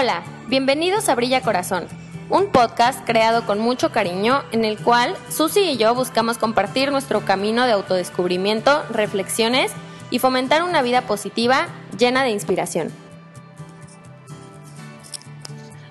Hola, bienvenidos a Brilla Corazón, un podcast creado con mucho cariño en el cual Susi y yo buscamos compartir nuestro camino de autodescubrimiento, reflexiones y fomentar una vida positiva llena de inspiración.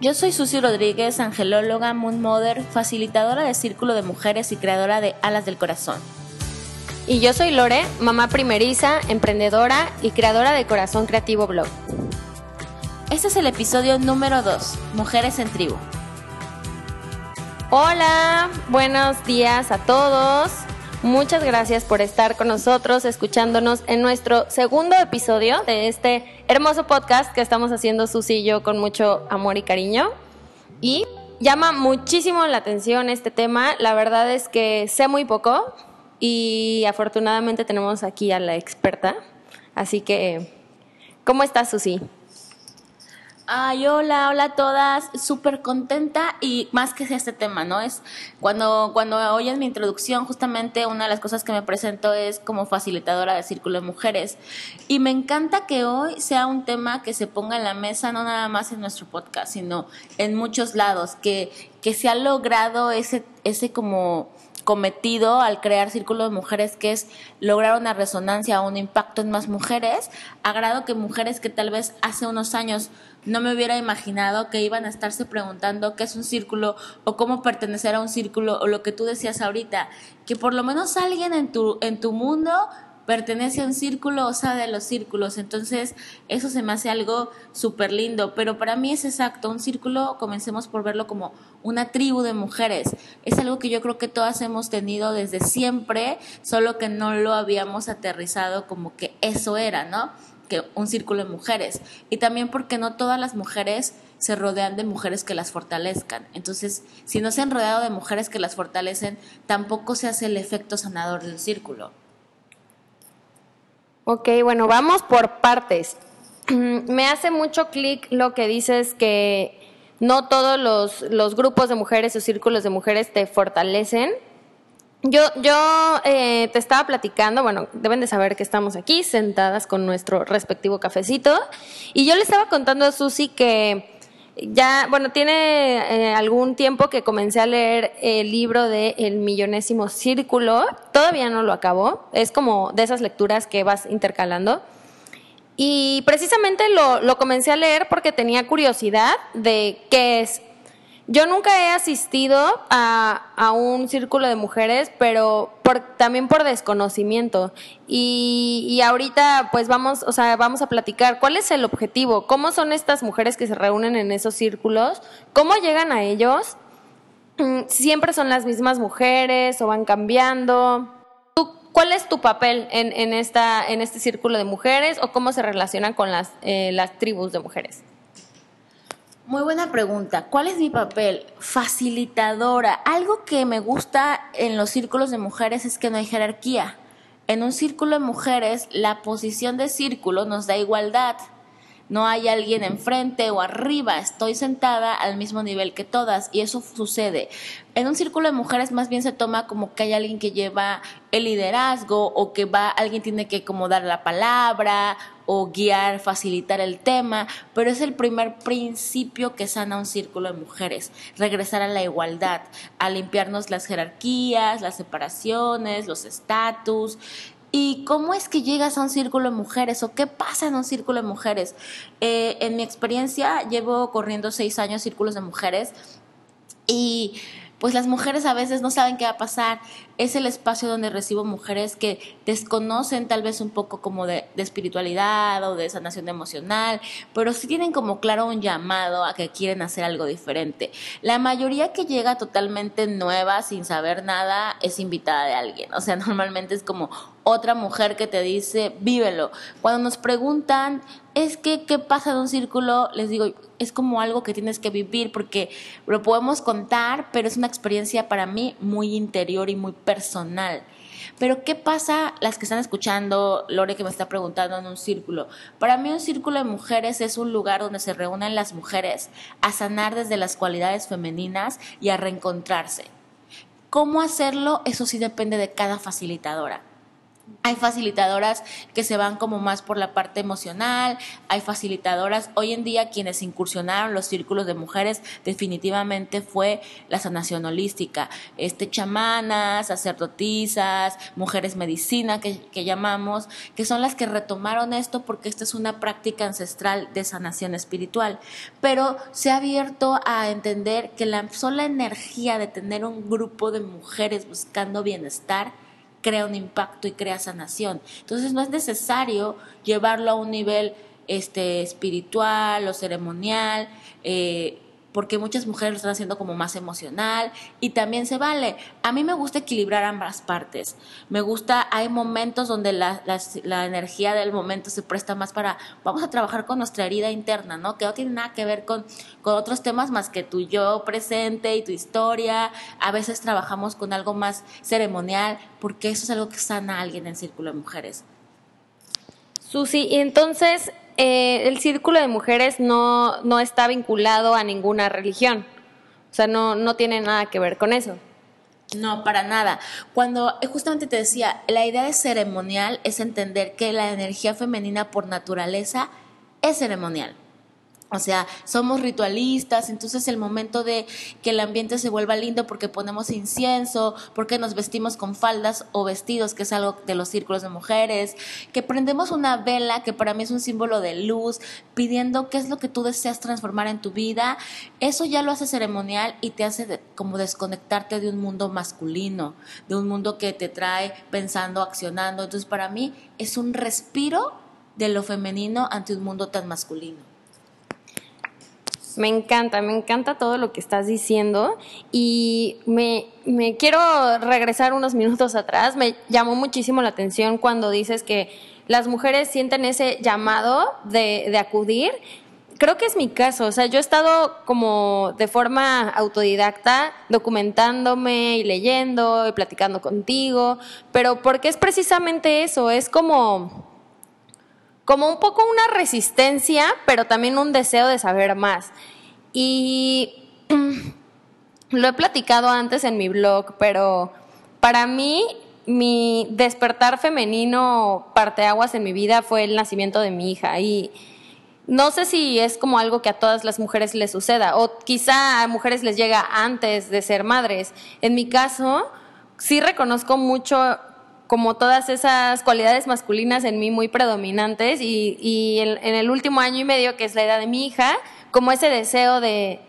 Yo soy Susi Rodríguez, angelóloga, Moon Mother, facilitadora de Círculo de Mujeres y creadora de Alas del Corazón. Y yo soy Lore, mamá primeriza, emprendedora y creadora de Corazón Creativo Blog. Este es el episodio número 2, Mujeres en Tribu. Hola, buenos días a todos. Muchas gracias por estar con nosotros, escuchándonos en nuestro segundo episodio de este hermoso podcast que estamos haciendo Susi y yo con mucho amor y cariño. Y llama muchísimo la atención este tema. La verdad es que sé muy poco y afortunadamente tenemos aquí a la experta. Así que, ¿cómo estás, Susi? Ay, hola, hola a todas, súper contenta y más que este tema, ¿no? Es cuando, cuando oyes mi introducción, justamente una de las cosas que me presento es como facilitadora de Círculo de Mujeres. Y me encanta que hoy sea un tema que se ponga en la mesa, no nada más en nuestro podcast, sino en muchos lados, que, que se ha logrado ese, ese como cometido al crear Círculo de Mujeres, que es lograr una resonancia un impacto en más mujeres, agrado que mujeres que tal vez hace unos años no me hubiera imaginado que iban a estarse preguntando qué es un círculo o cómo pertenecer a un círculo o lo que tú decías ahorita, que por lo menos alguien en tu, en tu mundo pertenece a un círculo o sabe de los círculos. Entonces, eso se me hace algo súper lindo. Pero para mí es exacto. Un círculo, comencemos por verlo como una tribu de mujeres. Es algo que yo creo que todas hemos tenido desde siempre, solo que no lo habíamos aterrizado como que eso era, ¿no? Que un círculo de mujeres. Y también porque no todas las mujeres se rodean de mujeres que las fortalezcan. Entonces, si no se han rodeado de mujeres que las fortalecen, tampoco se hace el efecto sanador del círculo. Ok, bueno, vamos por partes. Me hace mucho clic lo que dices que no todos los, los grupos de mujeres o círculos de mujeres te fortalecen yo, yo eh, te estaba platicando, bueno, deben de saber que estamos aquí sentadas con nuestro respectivo cafecito, y yo le estaba contando a Susi que ya, bueno, tiene eh, algún tiempo que comencé a leer el libro de El Millonésimo Círculo, todavía no lo acabo, es como de esas lecturas que vas intercalando. Y precisamente lo, lo comencé a leer porque tenía curiosidad de qué es yo nunca he asistido a, un círculo de mujeres, pero por, también por desconocimiento. Y, y, ahorita, pues vamos, o sea, vamos a platicar cuál es el objetivo, cómo son estas mujeres que se reúnen en esos círculos, cómo llegan a ellos. Mm, siempre son las mismas mujeres o van cambiando. ¿Cuál es tu papel en, en, esta, en este círculo de mujeres o cómo se relacionan con las, eh, las tribus de mujeres? Muy buena pregunta. ¿Cuál es mi papel? Facilitadora. Algo que me gusta en los círculos de mujeres es que no hay jerarquía. En un círculo de mujeres, la posición de círculo nos da igualdad no hay alguien enfrente o arriba, estoy sentada al mismo nivel que todas y eso sucede. En un círculo de mujeres más bien se toma como que hay alguien que lleva el liderazgo o que va, alguien tiene que como dar la palabra o guiar, facilitar el tema, pero es el primer principio que sana un círculo de mujeres, regresar a la igualdad, a limpiarnos las jerarquías, las separaciones, los estatus, ¿Y cómo es que llegas a un círculo de mujeres o qué pasa en un círculo de mujeres? Eh, en mi experiencia llevo corriendo seis años círculos de mujeres y pues las mujeres a veces no saben qué va a pasar. Es el espacio donde recibo mujeres que desconocen tal vez un poco como de, de, espiritualidad o de sanación emocional, pero sí tienen como claro un llamado a que quieren hacer algo diferente. La mayoría que llega totalmente nueva, sin saber nada, es invitada de alguien. O sea, normalmente es como otra mujer que te dice, vívelo. Cuando nos preguntan, es que, ¿qué pasa en un círculo? Les digo, es como algo que tienes que vivir porque lo podemos contar, pero es una experiencia para mí muy interior y muy personal. Pero ¿qué pasa las que están escuchando, Lore que me está preguntando en un círculo? Para mí un círculo de mujeres es un lugar donde se reúnen las mujeres a sanar desde las cualidades femeninas y a reencontrarse. ¿Cómo hacerlo? Eso sí depende de cada facilitadora. Hay facilitadoras que se van como más por la parte emocional, hay facilitadoras, hoy en día quienes incursionaron los círculos de mujeres definitivamente fue la sanación holística, este chamanas, sacerdotisas, mujeres medicina que, que llamamos, que son las que retomaron esto porque esta es una práctica ancestral de sanación espiritual, pero se ha abierto a entender que la sola energía de tener un grupo de mujeres buscando bienestar, crea un impacto y crea sanación. Entonces no es necesario llevarlo a un nivel este, espiritual o ceremonial. Eh, porque muchas mujeres lo están haciendo como más emocional y también se vale. A mí me gusta equilibrar ambas partes. Me gusta, hay momentos donde la, la, energía del momento se presta más para, vamos a trabajar con nuestra herida interna, ¿no? Que no tiene nada que ver con, con otros temas más que tu yo presente y tu historia. A veces trabajamos con algo más ceremonial porque eso es algo que sana a alguien en el Círculo de Mujeres. Susi, y entonces eh, el círculo de mujeres no, no está vinculado a ninguna religión. O sea, no, no tiene nada que ver con eso. No, para nada. Cuando eh, justamente te decía, la idea de ceremonial es entender que la energía femenina por naturaleza es ceremonial. O sea, somos ritualistas, entonces el momento de que el ambiente se vuelva lindo porque ponemos incienso, porque nos vestimos con faldas o vestidos, que es algo de los círculos de mujeres, que prendemos una vela, que para mí es un símbolo de luz, pidiendo qué es lo que tú deseas transformar en tu vida, eso ya lo hace ceremonial y te hace como desconectarte de un mundo masculino, de un mundo que te trae pensando, accionando. Entonces para mí es un respiro de lo femenino ante un mundo tan masculino. Me encanta, me encanta todo lo que estás diciendo y me, me quiero regresar unos minutos atrás. Me llamó muchísimo la atención cuando dices que las mujeres sienten ese llamado de, de acudir creo que es mi caso. O sea, yo he estado como de forma autodidacta documentándome y leyendo y platicando contigo, pero porque es precisamente eso, es como como un poco una resistencia, pero también un deseo de saber más. Y lo he platicado antes en mi blog, pero para mí mi despertar femenino parteaguas en mi vida fue el nacimiento de mi hija y no sé si es como algo que a todas las mujeres les suceda o quizá a mujeres les llega antes de ser madres. En mi caso, sí reconozco mucho como todas esas cualidades masculinas en mí muy predominantes y, en, el último año y medio, que es la edad de mi hija, como ese deseo de,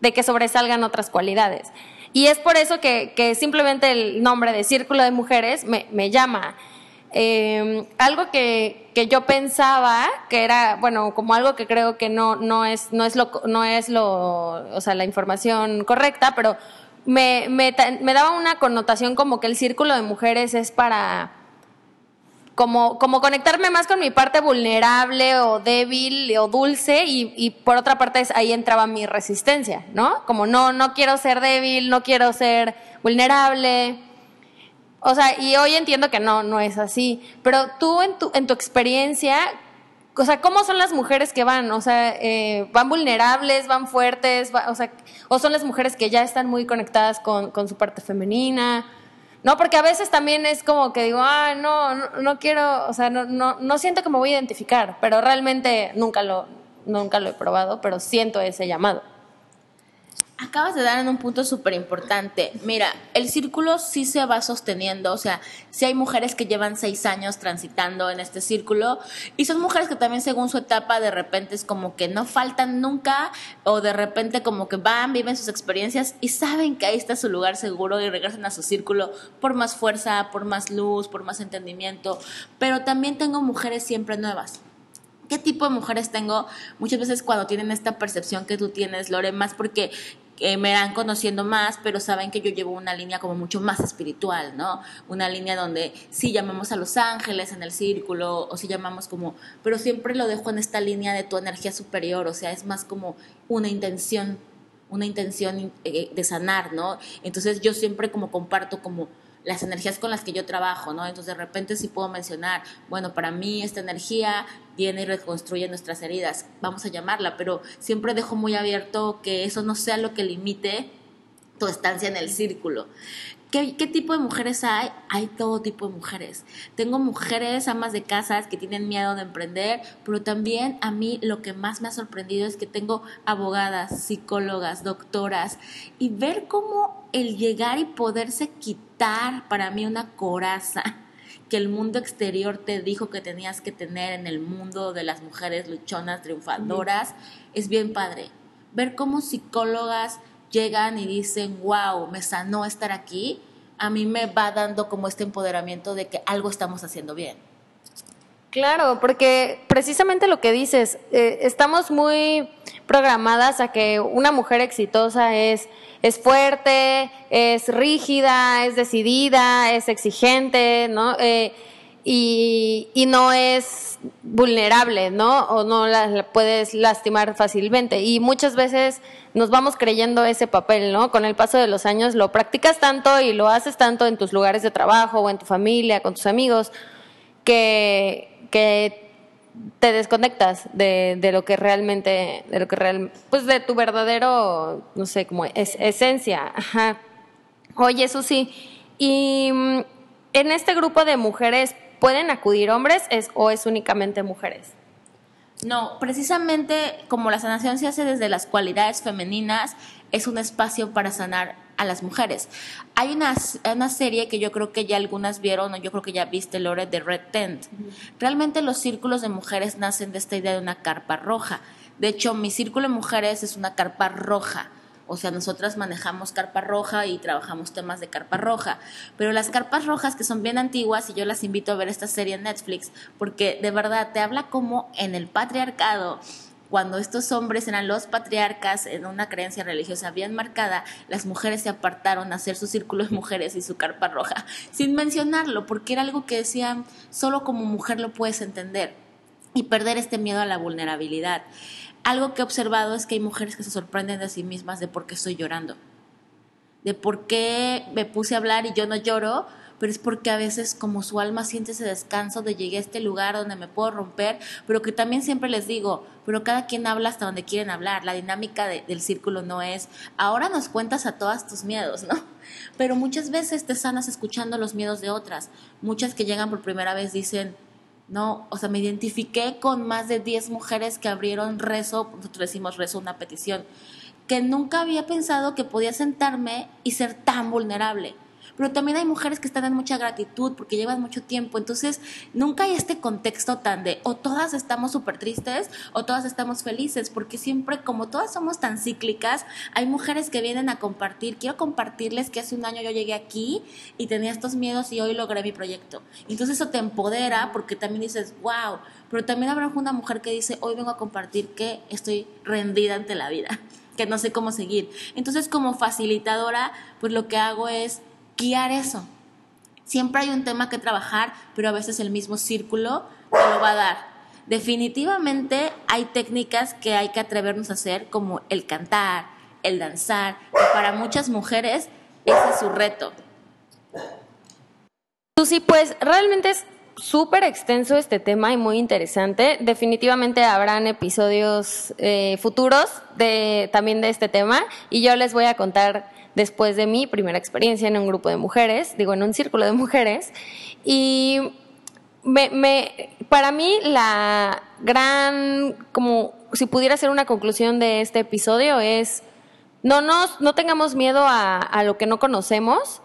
que sobresalgan otras cualidades. Y es por eso que, simplemente el nombre de Círculo de Mujeres me, llama. Em, algo que, yo pensaba que era, bueno, como algo que creo que no, no, es, no, es lo, no es lo, o sea, la información correcta, pero me, me, daba una connotación como que el círculo de mujeres es para como, como conectarme más con mi parte vulnerable o débil o dulce y, y por otra parte ahí entraba mi resistencia, ¿no? Como no, no quiero ser débil, no quiero ser vulnerable. O sea, y hoy entiendo que no, no es así. Pero tú en tu, en tu experiencia, o sea, ¿cómo son las mujeres que van? O sea, eh, ¿van vulnerables, van fuertes? o sea, ¿o son las mujeres que ya están muy conectadas con, con, su parte femenina? No, porque a veces también es como que digo, ah, no, no, no quiero, o sea, no, no, no siento que me voy a identificar, pero realmente nunca lo, nunca lo he probado, pero siento ese llamado. Acabas de dar en un punto súper importante. Mira, el círculo sí se va sosteniendo, o sea, sí hay mujeres que llevan seis años transitando en este círculo y son mujeres que también según su etapa de repente es como que no faltan nunca o de repente como que van, viven sus experiencias y saben que ahí está su lugar seguro y regresan a su círculo por más fuerza, por más luz, por más entendimiento. Pero también tengo mujeres siempre nuevas ¿Qué tipo de mujeres tengo? Muchas veces cuando tienen esta percepción que tú tienes, Lore, más porque me van conociendo más, pero saben que yo llevo una línea como mucho más espiritual, ¿no? Una línea donde sí llamamos a los ángeles en el círculo, o sí llamamos como, pero siempre lo dejo en esta línea de tu energía superior, o sea, es más como una intención, una intención eh, de sanar, ¿no? Entonces yo siempre como comparto como las energías con las que yo trabajo, ¿no? Entonces de repente sí puedo mencionar, bueno, para mí esta energía viene y reconstruye nuestras heridas, vamos a llamarla, pero siempre dejo muy abierto que eso no sea lo que limite tu estancia en el círculo. ¿Qué, ¿Qué, tipo de mujeres hay? Hay todo tipo de mujeres. Tengo mujeres amas de casas que tienen miedo de emprender, pero también a mí lo que más me ha sorprendido es que tengo abogadas, psicólogas, doctoras, y ver cómo el llegar y poderse quitar para mí una coraza que el mundo exterior te dijo que tenías que tener en el mundo de las mujeres luchonas, triunfadoras, es bien padre. Ver cómo psicólogas llegan y dicen, wow, me sanó estar aquí, a mí me va dando como este empoderamiento de que algo estamos haciendo bien. Claro, porque precisamente lo que dices, eh, estamos muy programadas a que una mujer exitosa es, es fuerte, es rígida, es decidida, es exigente, ¿no? Eh, y, y, no es vulnerable, ¿no? O no la, puedes lastimar fácilmente. Y muchas veces nos vamos creyendo ese papel, ¿no? Con el paso de los años lo practicas tanto y lo haces tanto en tus lugares de trabajo o en tu familia, con tus amigos, que, que te desconectas de, de, lo que realmente, de lo que real, pues de tu verdadero, no sé, como es, esencia. Ajá. Oye, Susi, y mm, en este grupo de mujeres ¿Pueden acudir hombres o es únicamente mujeres? No, precisamente como la sanación se hace desde las cualidades femeninas, es un espacio para sanar a las mujeres. Hay una, una serie que yo creo que ya algunas vieron, o yo creo que ya viste, Lore, de Red Tent. Realmente los círculos de mujeres nacen de esta idea de una carpa roja. De hecho, mi círculo de mujeres es una carpa roja o sea, nosotras manejamos carpa roja y trabajamos temas de carpa roja. Pero las carpas rojas que son bien antiguas, y yo las invito a ver esta serie en Netflix, porque de verdad te habla como en el patriarcado cuando estos hombres eran los patriarcas en una creencia religiosa bien marcada, las mujeres se apartaron a hacer su círculo de mujeres y su carpa roja, sin mencionarlo, porque era algo que decían, solo como mujer lo puedes entender y perder este miedo a la vulnerabilidad algo que he observado es que hay mujeres que se sorprenden de sí mismas de por qué estoy llorando. De por qué me puse a hablar y yo no lloro, pero es porque a veces como su alma siente ese descanso de llegué a este lugar donde me puedo romper, pero que también siempre les digo, pero cada quien habla hasta donde quieren hablar. La dinámica del círculo no es, ahora nos cuentas a todas tus miedos, ¿no? Pero muchas veces te sanas escuchando los miedos de otras. Muchas que llegan por primera vez dicen, no, o sea, me identifiqué con más de 10 mujeres que abrieron rezo, nosotros decimos rezo, una petición, que nunca había pensado que podía sentarme y ser tan vulnerable pero también hay mujeres que están en mucha gratitud porque llevan mucho tiempo, entonces nunca hay este contexto tan de o todas estamos súper tristes o todas estamos felices, porque siempre como todas somos tan cíclicas, hay mujeres que vienen a compartir, quiero compartirles que hace un año yo llegué aquí y tenía estos miedos y hoy logré mi proyecto. Entonces eso te empodera porque también dices, wow, pero también habrá una mujer que dice, hoy vengo a compartir que estoy rendida ante la vida que no sé cómo seguir. Entonces, como facilitadora, pues lo que hago es guiar eso. Siempre hay un tema que trabajar, pero a veces el mismo círculo te lo va a dar. Definitivamente hay técnicas que hay que atrevernos a hacer, como el cantar, el danzar, que para muchas mujeres ese es su reto. Susi, pues realmente es súper extenso este tema y muy interesante. Definitivamente habrán episodios eh, futuros de, también de este tema y yo les voy a contar después de mi primera experiencia en un grupo de mujeres, digo, en un círculo de mujeres. Y me, para mí la gran, como si pudiera ser una conclusión de este episodio es, no, nos, no tengamos miedo a, a lo que no conocemos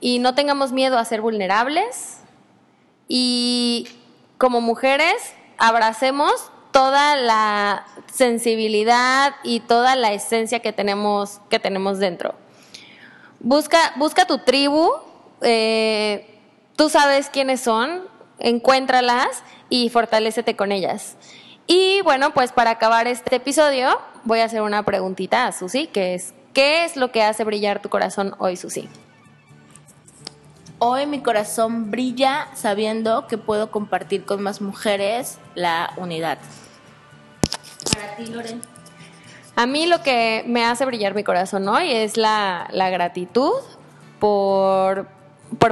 y no tengamos miedo a ser vulnerables y como mujeres abracemos toda la sensibilidad y toda la esencia que tenemos, que tenemos dentro. Busca, busca tu tribu, eh, tú sabes quiénes son, encuéntralas y fortalecete con ellas. Y bueno, pues para acabar este episodio, voy a hacer una preguntita a Susi, que es, ¿qué es lo que hace brillar tu corazón hoy, Susi? Hoy mi corazón brilla sabiendo que puedo compartir con más mujeres la unidad. Para ti, Loren. A mí lo que me hace brillar mi corazón hoy es la, gratitud por,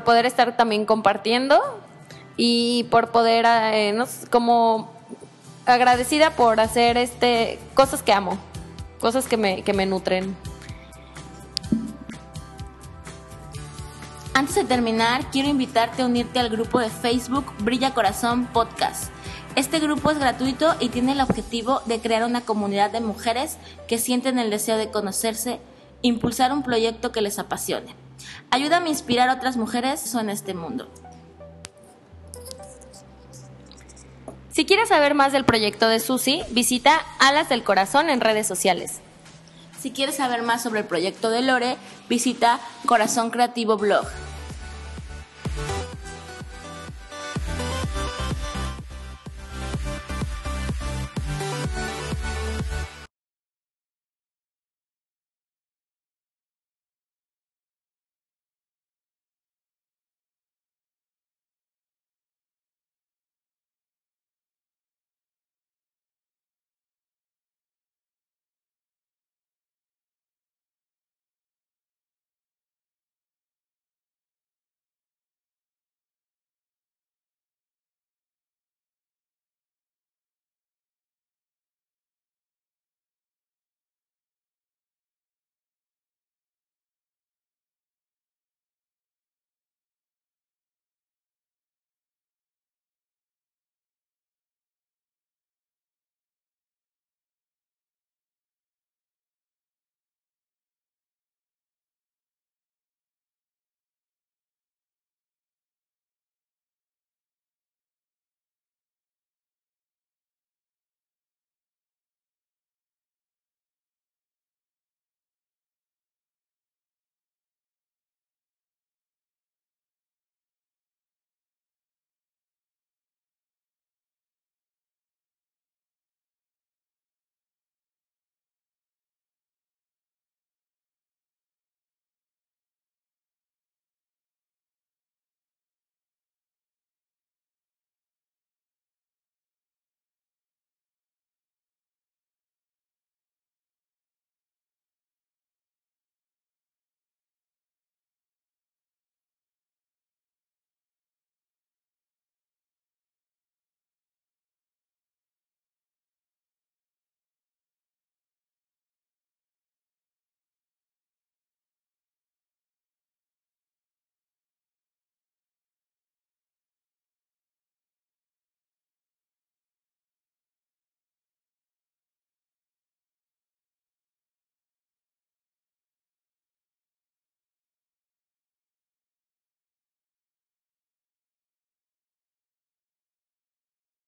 poder estar también compartiendo y por poder, eh, como agradecida por hacer este cosas que amo, cosas que me, que me nutren. Antes de terminar, quiero invitarte a unirte al grupo de Facebook Brilla Corazón Podcast. Este grupo es gratuito y tiene el objetivo de crear una comunidad de mujeres que sienten el deseo de conocerse, impulsar un proyecto que les apasione. Ayúdame a inspirar a otras mujeres en este mundo. Si quieres saber más del proyecto de Susi, visita Alas del Corazón en redes sociales. Si quieres saber más sobre el proyecto de Lore, visita Corazón Creativo Blog.